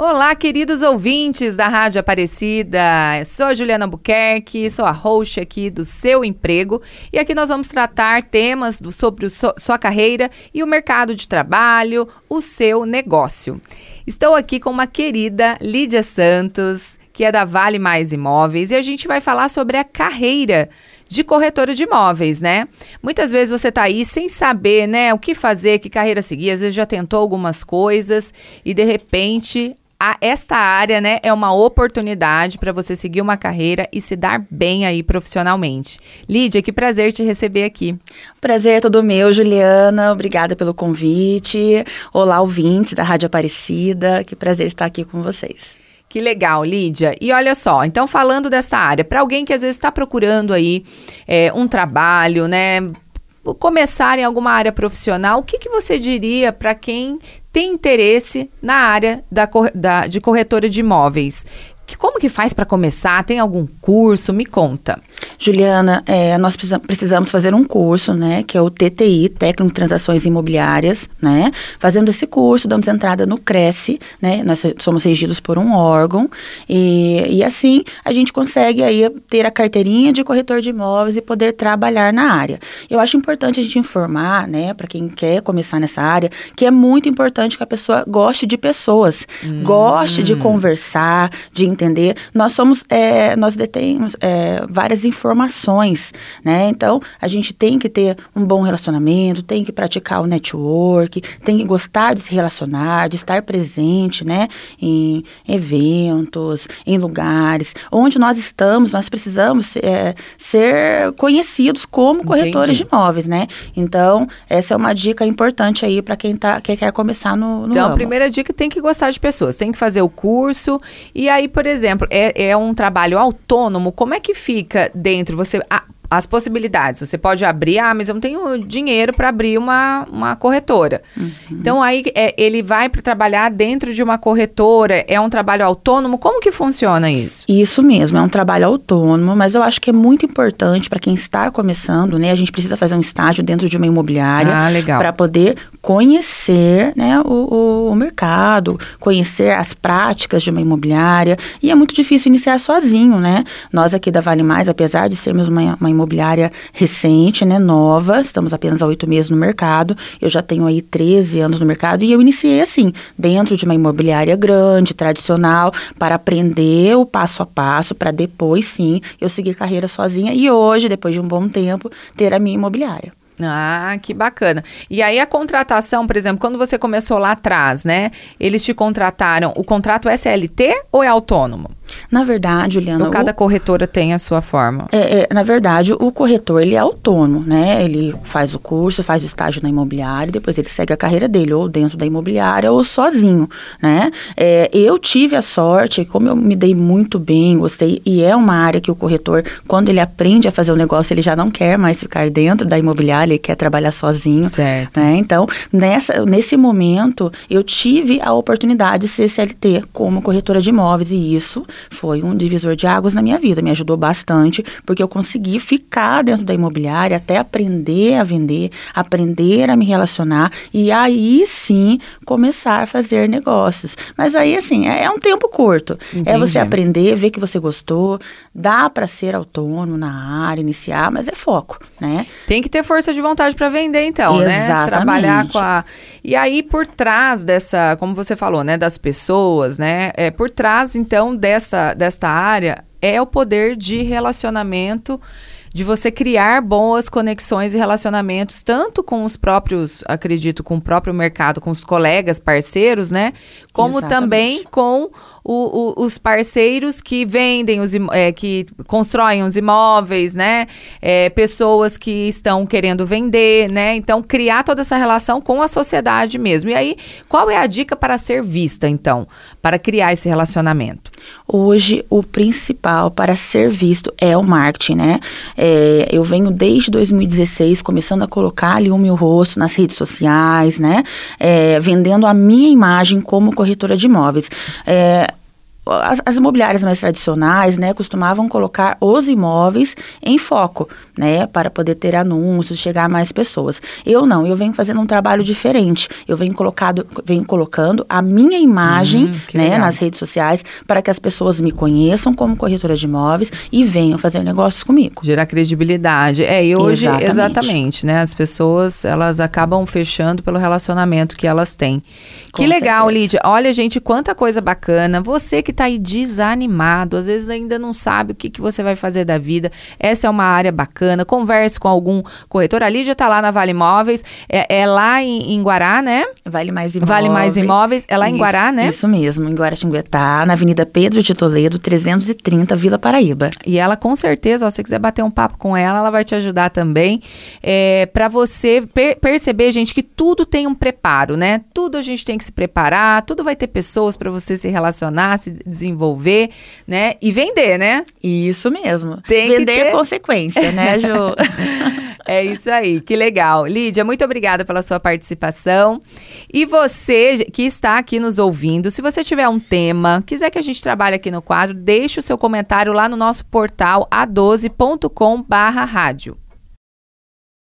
Olá, queridos ouvintes da Rádio Aparecida. Sou Juliana Buquerque, sou a host aqui do Seu Emprego e aqui nós vamos tratar temas do, sobre o, sua carreira e o mercado de trabalho, o seu negócio. Estou aqui com uma querida Lídia Santos, que é da Vale Mais Imóveis, e a gente vai falar sobre a carreira de corretora de imóveis, né? Muitas vezes você está aí sem saber, né, o que fazer, que carreira seguir, às vezes já tentou algumas coisas e de repente a, esta área, né, é uma oportunidade para você seguir uma carreira e se dar bem aí profissionalmente. Lídia, que prazer te receber aqui. Prazer é todo meu, Juliana. Obrigada pelo convite. Olá, ouvintes da Rádio Aparecida. Que prazer estar aqui com vocês. Que legal, Lídia. E olha só, então falando dessa área, para alguém que às vezes está procurando aí é, um trabalho, né? Começar em alguma área profissional, o que, que você diria para quem tem interesse na área da, da, de corretora de imóveis? Que, como que faz para começar? Tem algum curso? Me conta. Juliana, é, nós precisamos fazer um curso, né, que é o TTI, Técnico de Transações Imobiliárias, né? Fazendo esse curso, damos entrada no Cresce, né? Nós somos regidos por um órgão e, e assim a gente consegue aí ter a carteirinha de corretor de imóveis e poder trabalhar na área. Eu acho importante a gente informar, né, para quem quer começar nessa área, que é muito importante que a pessoa goste de pessoas, hum. goste de conversar, de entender. Nós somos, é, nós detemos é, várias informações né? Então, a gente tem que ter um bom relacionamento, tem que praticar o network, tem que gostar de se relacionar, de estar presente, né? Em eventos, em lugares. Onde nós estamos, nós precisamos é, ser conhecidos como corretores Entendi. de imóveis, né? Então, essa é uma dica importante aí para quem, tá, quem quer começar no, no Então, ramo. a primeira dica tem que gostar de pessoas, tem que fazer o curso. E aí, por exemplo, é, é um trabalho autônomo, como é que fica dentro você. Ah, as possibilidades. Você pode abrir, ah, mas eu não tenho dinheiro para abrir uma, uma corretora. Uhum. Então, aí é, ele vai para trabalhar dentro de uma corretora, é um trabalho autônomo. Como que funciona isso? Isso mesmo, é um trabalho autônomo, mas eu acho que é muito importante para quem está começando, né? A gente precisa fazer um estágio dentro de uma imobiliária ah, para poder conhecer né, o, o, mercado, conhecer as práticas de uma imobiliária. E é muito difícil iniciar sozinho, né? Nós aqui da Vale Mais, apesar de sermos uma, uma imobiliária recente, né, nova, estamos apenas há oito meses no mercado, eu já tenho aí 13 anos no mercado e eu iniciei assim, dentro de uma imobiliária grande, tradicional, para aprender o passo a passo, para depois sim eu seguir carreira sozinha e hoje, depois de um bom tempo, ter a minha imobiliária. Ah, que bacana. E aí a contratação, por exemplo, quando você começou lá atrás, né? Eles te contrataram, o contrato é CLT ou é autônomo? Na verdade, Juliana. Ou cada o, corretora tem a sua forma? É, é, na verdade, o corretor ele é autônomo, né? Ele faz o curso, faz o estágio na imobiliária, depois ele segue a carreira dele, ou dentro da imobiliária, ou sozinho, né? É, eu tive a sorte, como eu me dei muito bem, gostei, e é uma área que o corretor, quando ele aprende a fazer o negócio, ele já não quer mais ficar dentro da imobiliária, ele quer trabalhar sozinho. Certo. Né? Então, nessa, nesse momento, eu tive a oportunidade de ser CLT como corretora de imóveis, e isso foi um divisor de águas na minha vida, me ajudou bastante, porque eu consegui ficar dentro da imobiliária até aprender a vender, aprender a me relacionar e aí sim começar a fazer negócios. Mas aí, assim, é, é um tempo curto. Entendi. É você aprender, ver que você gostou, dá para ser autônomo na área, iniciar, mas é foco, né? Tem que ter força de vontade para vender, então, Exatamente. né? Trabalhar com a. E aí, por trás dessa, como você falou, né, das pessoas, né? É, por trás, então, dessa dessa, desta área é o poder de relacionamento de você criar boas conexões e relacionamentos, tanto com os próprios, acredito, com o próprio mercado, com os colegas, parceiros, né? Como Exatamente. também com o, o, os parceiros que vendem, os, é, que constroem os imóveis, né? É, pessoas que estão querendo vender, né? Então, criar toda essa relação com a sociedade mesmo. E aí, qual é a dica para ser vista, então, para criar esse relacionamento? Hoje, o principal para ser visto é o marketing, né? É, eu venho desde 2016 começando a colocar ali o meu rosto nas redes sociais, né? É, vendendo a minha imagem como corretora de imóveis. É, as, as imobiliárias mais tradicionais, né, costumavam colocar os imóveis em foco, né, para poder ter anúncios, chegar a mais pessoas. Eu não, eu venho fazendo um trabalho diferente. Eu venho colocado, venho colocando a minha imagem, hum, né, legal. nas redes sociais para que as pessoas me conheçam como corretora de imóveis e venham fazer negócios comigo. Gerar credibilidade. É, e hoje exatamente. exatamente, né, as pessoas, elas acabam fechando pelo relacionamento que elas têm. Com que legal, certeza. Lídia. Olha, gente, quanta coisa bacana. Você que está aí desanimado, às vezes ainda não sabe o que, que você vai fazer da vida. Essa é uma área bacana. Converse com algum corretor. A Lídia está lá na Vale Imóveis. É, é lá em, em, Guará, né? Vale Mais Imóveis. Vale Mais Imóveis. É lá isso, em Guará, né? Isso mesmo, em Guaratinguetá, na Avenida Pedro de Toledo, 330, Vila Paraíba. E ela, com certeza, ó, se você quiser bater um papo com ela, ela vai te ajudar também. É, para você per perceber, gente, que tudo tem um preparo, né? Tudo a gente tem que se preparar, tudo vai ter pessoas para você se relacionar, se desenvolver, né? E vender, né? Isso mesmo. Tem vender ter... é consequência, né, Ju? É isso aí, que legal. Lídia, muito obrigada pela sua participação. E você que está aqui nos ouvindo, se você tiver um tema, quiser que a gente trabalhe aqui no quadro, deixe o seu comentário lá no nosso portal a12.com/rádio.